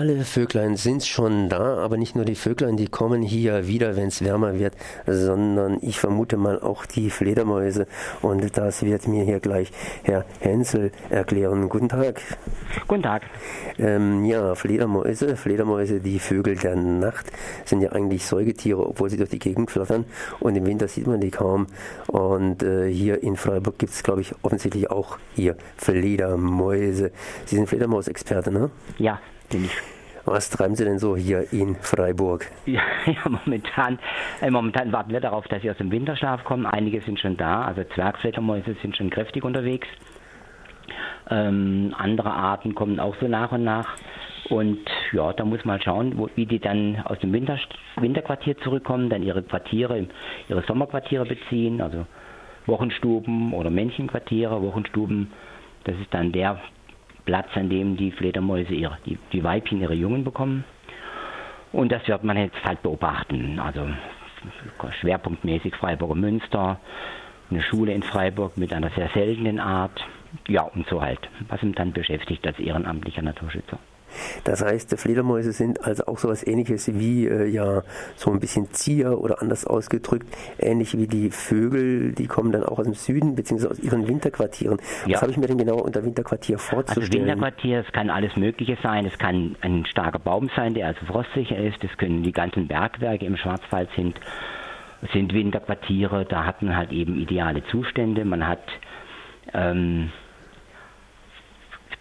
Alle Vöglein sind schon da, aber nicht nur die Vöglein, die kommen hier wieder, wenn es wärmer wird, sondern ich vermute mal auch die Fledermäuse. Und das wird mir hier gleich Herr Hensel erklären. Guten Tag. Guten Tag. Ähm, ja, Fledermäuse, Fledermäuse, die Vögel der Nacht, sind ja eigentlich Säugetiere, obwohl sie durch die Gegend flattern. Und im Winter sieht man die kaum. Und äh, hier in Freiburg gibt es, glaube ich, offensichtlich auch hier Fledermäuse. Sie sind Fledermausexperte, ne? Ja, Was treiben Sie denn so hier in Freiburg? Ja, ja momentan, äh, momentan warten wir darauf, dass sie aus dem Winterschlaf kommen. Einige sind schon da, also Zwergfledermäuse sind schon kräftig unterwegs. Ähm, andere Arten kommen auch so nach und nach. Und ja, da muss man schauen, wo, wie die dann aus dem Winter, Winterquartier zurückkommen, dann ihre Quartiere, ihre Sommerquartiere beziehen, also Wochenstuben oder Männchenquartiere, Wochenstuben. Das ist dann der Platz, an dem die Fledermäuse ihre, die, die Weibchen ihre Jungen bekommen. Und das wird man jetzt halt beobachten. Also schwerpunktmäßig Freiburger Münster, eine Schule in Freiburg mit einer sehr seltenen Art. Ja, und so halt. Was ihn dann beschäftigt als ehrenamtlicher Naturschützer. Das heißt, Fledermäuse sind also auch so etwas ähnliches wie äh, ja so ein bisschen Zier oder anders ausgedrückt, ähnlich wie die Vögel, die kommen dann auch aus dem Süden beziehungsweise aus ihren Winterquartieren. Ja. Was habe ich mir denn genau unter Winterquartier also vorzustellen? Also Winterquartier, es kann alles Mögliche sein. Es kann ein starker Baum sein, der also frostsicher ist. Es können die ganzen Bergwerke im Schwarzwald sind sind Winterquartiere. Da hat man halt eben ideale Zustände. Man hat ähm,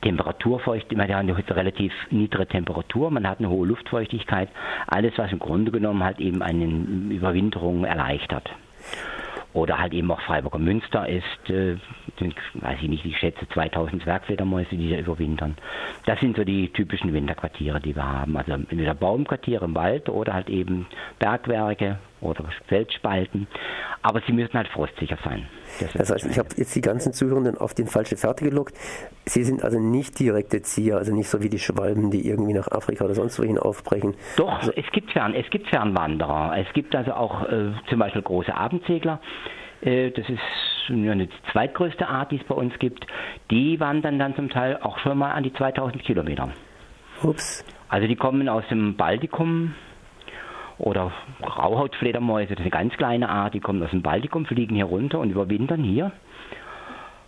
Temperaturfeucht, man hat eine relativ niedrige Temperatur, man hat eine hohe Luftfeuchtigkeit, alles was im Grunde genommen halt eben eine Überwinterung erleichtert. Oder halt eben auch Freiburger Münster ist, äh, weiß ich nicht, ich schätze 2000 Zwergfledermäuse, die da überwintern. Das sind so die typischen Winterquartiere, die wir haben. Also entweder Baumquartiere im Wald oder halt eben Bergwerke oder Felsspalten. Aber sie müssen halt frostsicher sein. Das, das heißt, ich habe jetzt die ganzen Zuhörenden auf den falschen Fährte gelockt. Sie sind also nicht direkte Zieher, also nicht so wie die Schwalben, die irgendwie nach Afrika oder sonst wohin aufbrechen. Doch, also, es gibt Fern, es gibt Fernwanderer. Es gibt also auch äh, zum Beispiel große Abendsegler. Äh, das ist ja, eine zweitgrößte Art, die es bei uns gibt. Die wandern dann zum Teil auch schon mal an die 2000 Kilometer. Ups. Also die kommen aus dem Baltikum, oder Rauhautfledermäuse, das ist eine ganz kleine Art, die kommen aus dem Baltikum, fliegen hier runter und überwintern hier.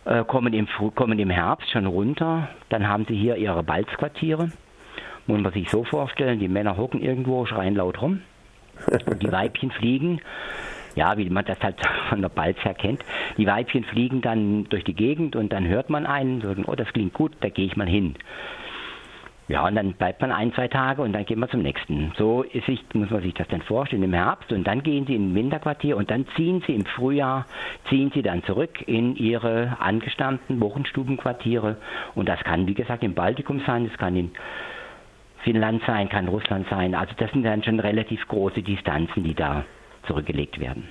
Äh, kommen, im, kommen im Herbst schon runter, dann haben sie hier ihre Balzquartiere. Muss man sich so vorstellen, die Männer hocken irgendwo, schreien laut rum. Und die Weibchen fliegen, ja, wie man das halt von der Balz her kennt. Die Weibchen fliegen dann durch die Gegend und dann hört man einen, sagen, oh, das klingt gut, da gehe ich mal hin. Ja, und dann bleibt man ein, zwei Tage und dann geht man zum nächsten. So ist sich, muss man sich das dann vorstellen im Herbst und dann gehen sie in ein Winterquartier und dann ziehen sie im Frühjahr, ziehen sie dann zurück in ihre angestammten Wochenstubenquartiere und das kann, wie gesagt, im Baltikum sein, das kann in Finnland sein, kann Russland sein. Also das sind dann schon relativ große Distanzen, die da zurückgelegt werden.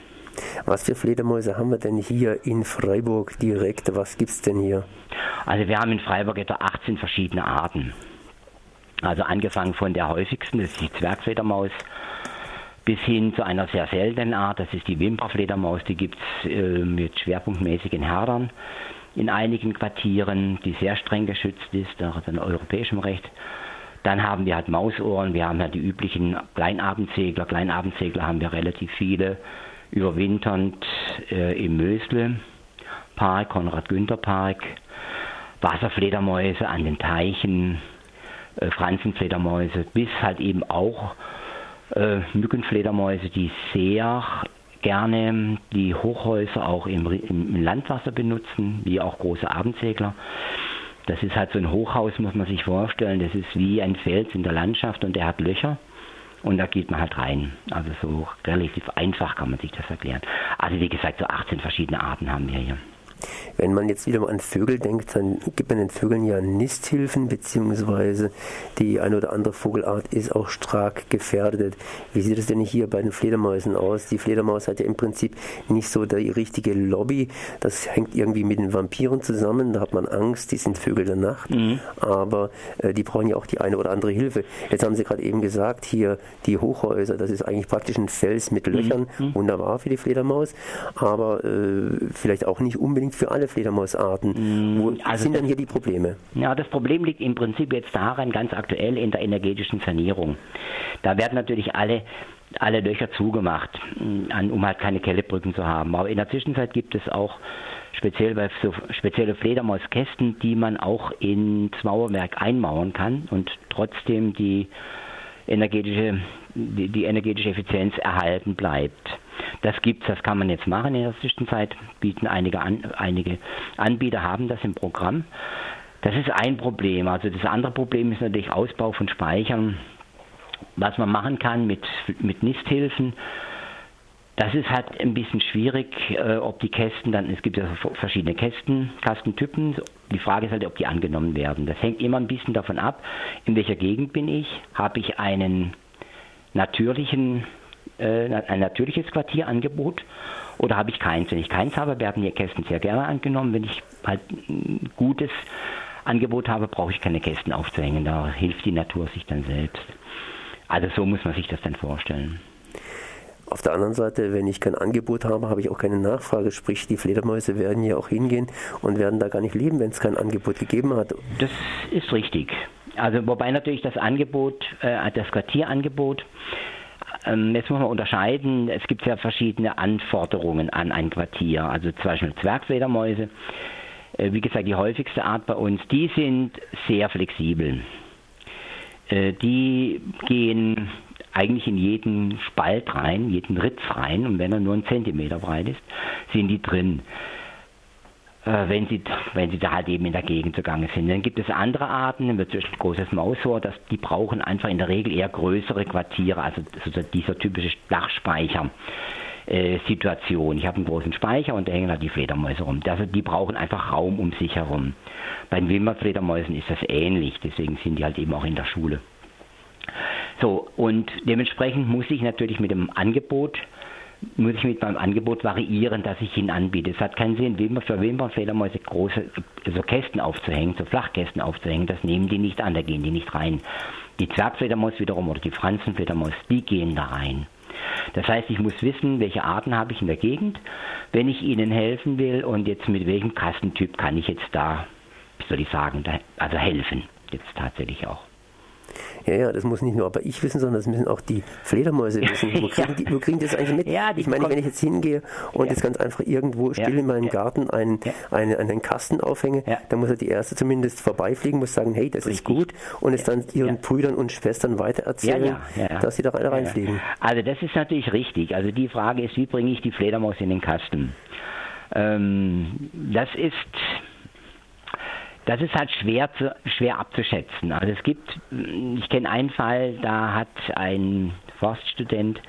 Was für Fledermäuse haben wir denn hier in Freiburg direkt? Was gibt es denn hier? Also wir haben in Freiburg etwa 18 verschiedene Arten. Also angefangen von der häufigsten, das ist die Zwergfledermaus, bis hin zu einer sehr seltenen Art, das ist die Wimperfledermaus, die gibt es äh, mit schwerpunktmäßigen Herdern in einigen Quartieren, die sehr streng geschützt ist, nach europäischem Recht. Dann haben wir halt Mausohren, wir haben halt die üblichen Kleinabendsegler. Kleinabendsegler haben wir relativ viele, überwinternd äh, im Mösle Park, Konrad-Günther-Park, Wasserfledermäuse an den Teichen, äh, Franzenfledermäuse, bis halt eben auch äh, Mückenfledermäuse, die sehr gerne die Hochhäuser auch im, im Landwasser benutzen, wie auch große Abendsegler. Das ist halt so ein Hochhaus, muss man sich vorstellen. Das ist wie ein Fels in der Landschaft und der hat Löcher. Und da geht man halt rein. Also so relativ einfach kann man sich das erklären. Also wie gesagt, so 18 verschiedene Arten haben wir hier. Wenn man jetzt wieder mal an Vögel denkt, dann gibt man den Vögeln ja Nisthilfen, beziehungsweise die eine oder andere Vogelart ist auch stark gefährdet. Wie sieht es denn hier bei den Fledermäusen aus? Die Fledermaus hat ja im Prinzip nicht so die richtige Lobby. Das hängt irgendwie mit den Vampiren zusammen. Da hat man Angst, die sind Vögel der Nacht. Mhm. Aber äh, die brauchen ja auch die eine oder andere Hilfe. Jetzt haben Sie gerade eben gesagt, hier die Hochhäuser, das ist eigentlich praktisch ein Fels mit Löchern. Mhm. Wunderbar für die Fledermaus, aber äh, vielleicht auch nicht unbedingt gilt für alle Fledermausarten. Mm, Wo also sind dann hier die Probleme? Ja, das Problem liegt im Prinzip jetzt daran, ganz aktuell in der energetischen Sanierung. Da werden natürlich alle alle Löcher zugemacht, mm, um halt keine Kellebrücken zu haben. Aber in der Zwischenzeit gibt es auch speziell bei so spezielle Fledermauskästen, die man auch ins Mauerwerk einmauern kann und trotzdem die energetische, die, die energetische Effizienz erhalten bleibt. Das gibt's, das kann man jetzt machen in der Zwischenzeit, bieten einige, an, einige Anbieter haben das im Programm. Das ist ein Problem. Also das andere Problem ist natürlich Ausbau von Speichern, was man machen kann mit, mit Nisthilfen. Das ist halt ein bisschen schwierig, äh, ob die Kästen dann, es gibt ja verschiedene Kästen, Kastentypen. Die Frage ist halt, ob die angenommen werden. Das hängt immer ein bisschen davon ab, in welcher Gegend bin ich. Habe ich einen natürlichen, äh, ein natürliches Quartierangebot oder habe ich keins? Wenn ich keins habe, werden die Kästen sehr gerne angenommen. Wenn ich halt ein gutes Angebot habe, brauche ich keine Kästen aufzuhängen. Da hilft die Natur sich dann selbst. Also so muss man sich das dann vorstellen. Auf der anderen Seite, wenn ich kein Angebot habe, habe ich auch keine Nachfrage. Sprich, die Fledermäuse werden ja auch hingehen und werden da gar nicht leben, wenn es kein Angebot gegeben hat. Das ist richtig. Also wobei natürlich das Angebot, äh, das Quartierangebot, ähm, jetzt muss man unterscheiden, es gibt ja verschiedene Anforderungen an ein Quartier. Also zum Beispiel Zwergfledermäuse, äh, wie gesagt, die häufigste Art bei uns, die sind sehr flexibel. Äh, die gehen eigentlich in jeden Spalt rein, jeden Ritz rein und wenn er nur einen Zentimeter breit ist, sind die drin. Äh, wenn sie, wenn sie da halt eben in der Gegend zugange sind. Dann gibt es andere Arten, zum Beispiel großes Mausohr, das, die brauchen einfach in der Regel eher größere Quartiere, also dieser typische Dachspeicher. Äh, Situation. Ich habe einen großen Speicher und da hängen halt die Fledermäuse rum. Also die brauchen einfach Raum um sich herum. Bei den Wimmerfledermäusen ist das ähnlich, deswegen sind die halt eben auch in der Schule. So, und dementsprechend muss ich natürlich mit dem Angebot, muss ich mit meinem Angebot variieren, dass ich ihn anbiete. Es hat keinen Sinn, für Wimpernfledermäuse große so Kästen aufzuhängen, so Flachkästen aufzuhängen, das nehmen die nicht an, da gehen die nicht rein. Die Zwergfledermaus wiederum oder die Franzenfledermaus, die gehen da rein. Das heißt, ich muss wissen, welche Arten habe ich in der Gegend, wenn ich ihnen helfen will und jetzt mit welchem Kastentyp kann ich jetzt da, wie soll ich sagen, da, also helfen, jetzt tatsächlich auch. Ja, ja, das muss nicht nur aber ich wissen, sondern das müssen auch die Fledermäuse wissen. Wo kriegen, die, wo kriegen das eigentlich mit? Ja, ich meine, wenn ich jetzt hingehe und ja. jetzt ganz einfach irgendwo still in meinem Garten einen, einen, einen Kasten aufhänge, dann muss ja die erste zumindest vorbeifliegen, muss sagen, hey, das Richtig. ist gut und es dann ihren Brüdern und Schwestern weitererzählen, dass sie da rein, reinfliegen. Also das ist natürlich richtig. Also die Frage ist, wie bringe ich die Fledermaus in den Kasten? Ähm, das ist das ist halt schwer, zu, schwer abzuschätzen. Also es gibt, ich kenne einen Fall, da hat ein Forststudent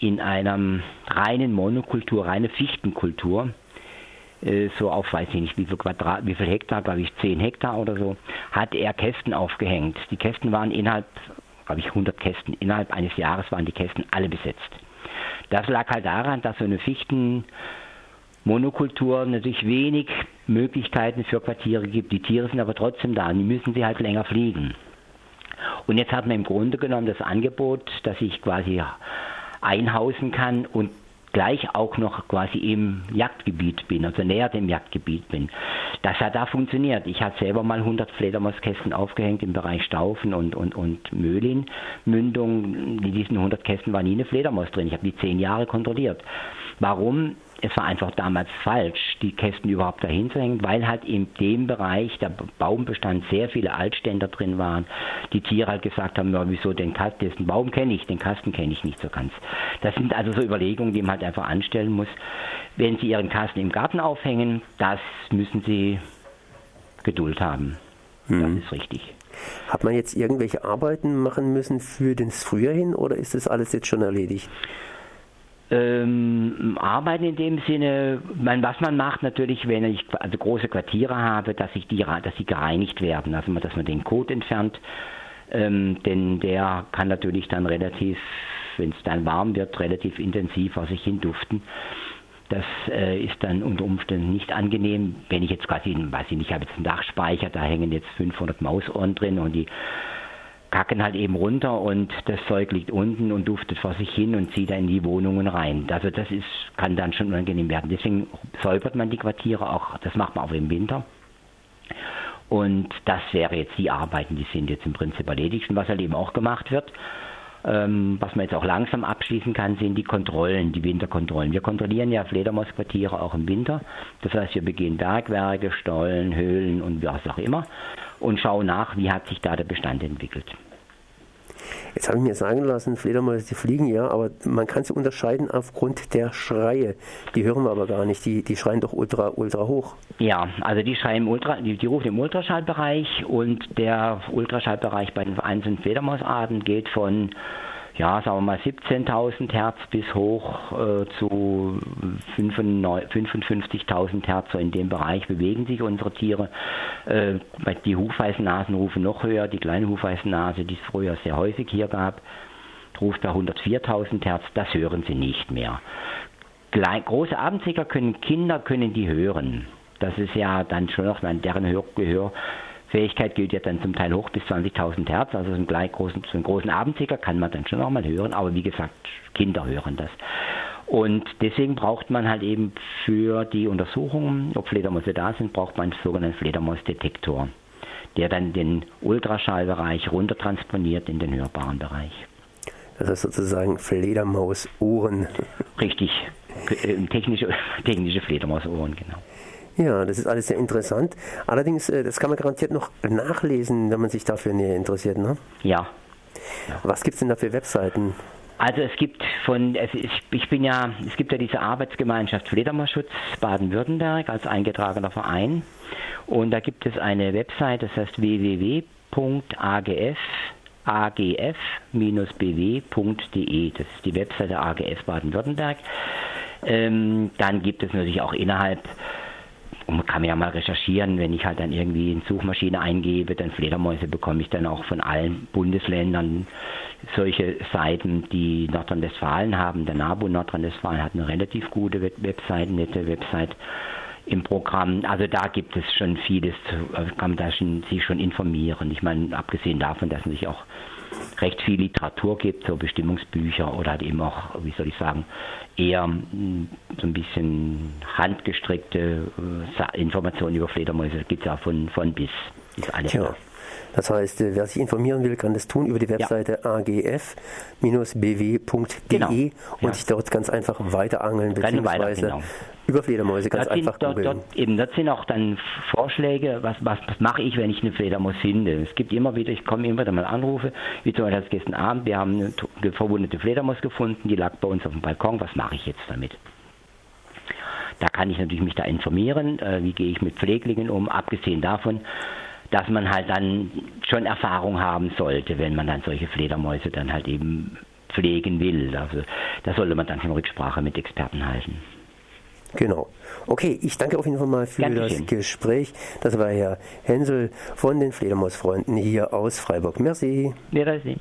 in einem reinen Monokultur, reine Fichtenkultur, äh, so auf, weiß ich nicht, wie viel Quadrat, wie viel Hektar, glaube ich, 10 Hektar oder so, hat er Kästen aufgehängt. Die Kästen waren innerhalb, glaube ich, 100 Kästen, innerhalb eines Jahres waren die Kästen alle besetzt. Das lag halt daran, dass so eine Fichten, Monokultur natürlich wenig Möglichkeiten für Quartiere gibt. Die Tiere sind aber trotzdem da, die müssen sie halt länger fliegen. Und jetzt hat man im Grunde genommen das Angebot, dass ich quasi einhausen kann und gleich auch noch quasi im Jagdgebiet bin, also näher dem Jagdgebiet bin. Das hat da funktioniert. Ich hatte selber mal 100 Fledermauskästen aufgehängt im Bereich Staufen und, und, und Möhlin-Mündung. In diesen 100 Kästen war nie eine Fledermaus drin. Ich habe die zehn Jahre kontrolliert. Warum? Es war einfach damals falsch, die Kästen überhaupt dahin zu hängen, weil halt in dem Bereich der Baumbestand sehr viele Altständer drin waren. Die Tiere halt gesagt haben, ja, wieso den Kasten, den Baum kenne ich, den Kasten kenne ich nicht so ganz. Das sind also so Überlegungen, die man halt einfach anstellen muss. Wenn Sie Ihren Kasten im Garten aufhängen, das müssen Sie Geduld haben. Mhm. Das ist richtig. Hat man jetzt irgendwelche Arbeiten machen müssen für das Frühjahr hin oder ist das alles jetzt schon erledigt? Ähm, arbeiten in dem Sinne, man, was man macht natürlich, wenn ich also große Quartiere habe, dass ich die, dass sie gereinigt werden, also dass man den Kot entfernt, ähm, denn der kann natürlich dann relativ, wenn es dann warm wird, relativ intensiv vor sich hin duften. Das äh, ist dann unter Umständen nicht angenehm, wenn ich jetzt quasi, weiß ich nicht, ich habe jetzt einen Dachspeicher, da hängen jetzt 500 Mausohren drin und die kacken halt eben runter und das Zeug liegt unten und duftet vor sich hin und zieht dann in die Wohnungen rein. Also das ist, kann dann schon unangenehm werden. Deswegen säubert man die Quartiere auch, das macht man auch im Winter. Und das wäre jetzt die Arbeiten, die sind jetzt im Prinzip erledigt. Und was halt eben auch gemacht wird, ähm, was man jetzt auch langsam abschließen kann, sind die Kontrollen, die Winterkontrollen. Wir kontrollieren ja Fledermausquartiere auch im Winter. Das heißt, wir begehen Bergwerke, Stollen, Höhlen und was auch immer und schauen nach, wie hat sich da der Bestand entwickelt. Jetzt habe ich mir sagen lassen, Fledermäuse, fliegen ja, aber man kann sie unterscheiden aufgrund der Schreie. Die hören wir aber gar nicht, die, die schreien doch ultra, ultra hoch. Ja, also die schreien Ultra, die, die rufen im Ultraschallbereich und der Ultraschallbereich bei den einzelnen Fledermausarten geht von ja, sagen wir mal 17.000 Hertz bis hoch äh, zu 55.000 Hertz, so in dem Bereich bewegen sich unsere Tiere. Äh, die Hufeisennasen rufen noch höher, die kleine Hufeisennase, die es früher sehr häufig hier gab, ruft bei 104.000 Hertz, das hören sie nicht mehr. Klein, große Abendsieger können, Kinder können die hören. Das ist ja dann schon noch, deren Hör, Fähigkeit gilt ja dann zum Teil hoch bis 20.000 Hertz, also so einen, großen, so einen großen Abendticker kann man dann schon auch mal hören, aber wie gesagt, Kinder hören das. Und deswegen braucht man halt eben für die Untersuchungen, ob Fledermäuse da sind, braucht man einen sogenannten Fledermausdetektor, der dann den Ultraschallbereich runtertransponiert in den hörbaren Bereich. Das ist sozusagen Fledermausohren. Richtig, äh, technische, technische Fledermausohren, genau. Ja, das ist alles sehr interessant. Allerdings, äh, das kann man garantiert noch nachlesen, wenn man sich dafür näher interessiert, ne? Ja. ja. Was gibt es denn da für Webseiten? Also es gibt von, ich bin ja, es gibt ja diese Arbeitsgemeinschaft Fledermausschutz Baden-Württemberg als eingetragener Verein und da gibt es eine Website, das heißt www.agf agf-bw.de. Das ist die Webseite AGF Baden-Württemberg. Ähm, dann gibt es natürlich auch innerhalb und man kann ja mal recherchieren, wenn ich halt dann irgendwie in Suchmaschine eingebe, dann Fledermäuse bekomme ich dann auch von allen Bundesländern solche Seiten, die Nordrhein-Westfalen haben. Der NABU Nordrhein-Westfalen hat eine relativ gute Website, nette Website im Programm. Also da gibt es schon vieles, äh, kann man da schon, sich schon informieren. Ich meine, abgesehen davon, dass man sich auch recht viel Literatur gibt, so Bestimmungsbücher oder halt eben auch, wie soll ich sagen, eher hm, so ein bisschen handgestrickte äh, Informationen über Fledermäuse. gibt es ja von, von bis. Ist alles ja. Das heißt, äh, wer sich informieren will, kann das tun über die Webseite ja. agf-bw.de genau. und ja. sich dort ganz einfach weiterangeln, beziehungsweise genau. über Fledermäuse ganz dort einfach dort, dort, eben, das sind auch dann Vorschläge, was, was, was mache ich, wenn ich eine Fledermaus finde. Es gibt immer wieder, ich komme immer wieder mal Anrufe, wie zum Beispiel gestern Abend, wir haben eine verwundete Fledermaus gefunden, die lag bei uns auf dem Balkon, was mache ich jetzt damit? Da kann ich natürlich mich da informieren, äh, wie gehe ich mit Pfleglingen um, abgesehen davon, dass man halt dann schon Erfahrung haben sollte, wenn man dann solche Fledermäuse dann halt eben pflegen will. Also da sollte man dann schon Rücksprache mit Experten halten. Genau. Okay, ich danke auf jeden Fall mal für Dankeschön. das Gespräch. Das war Herr Hensel von den Fledermausfreunden hier aus Freiburg. Merci. Merci.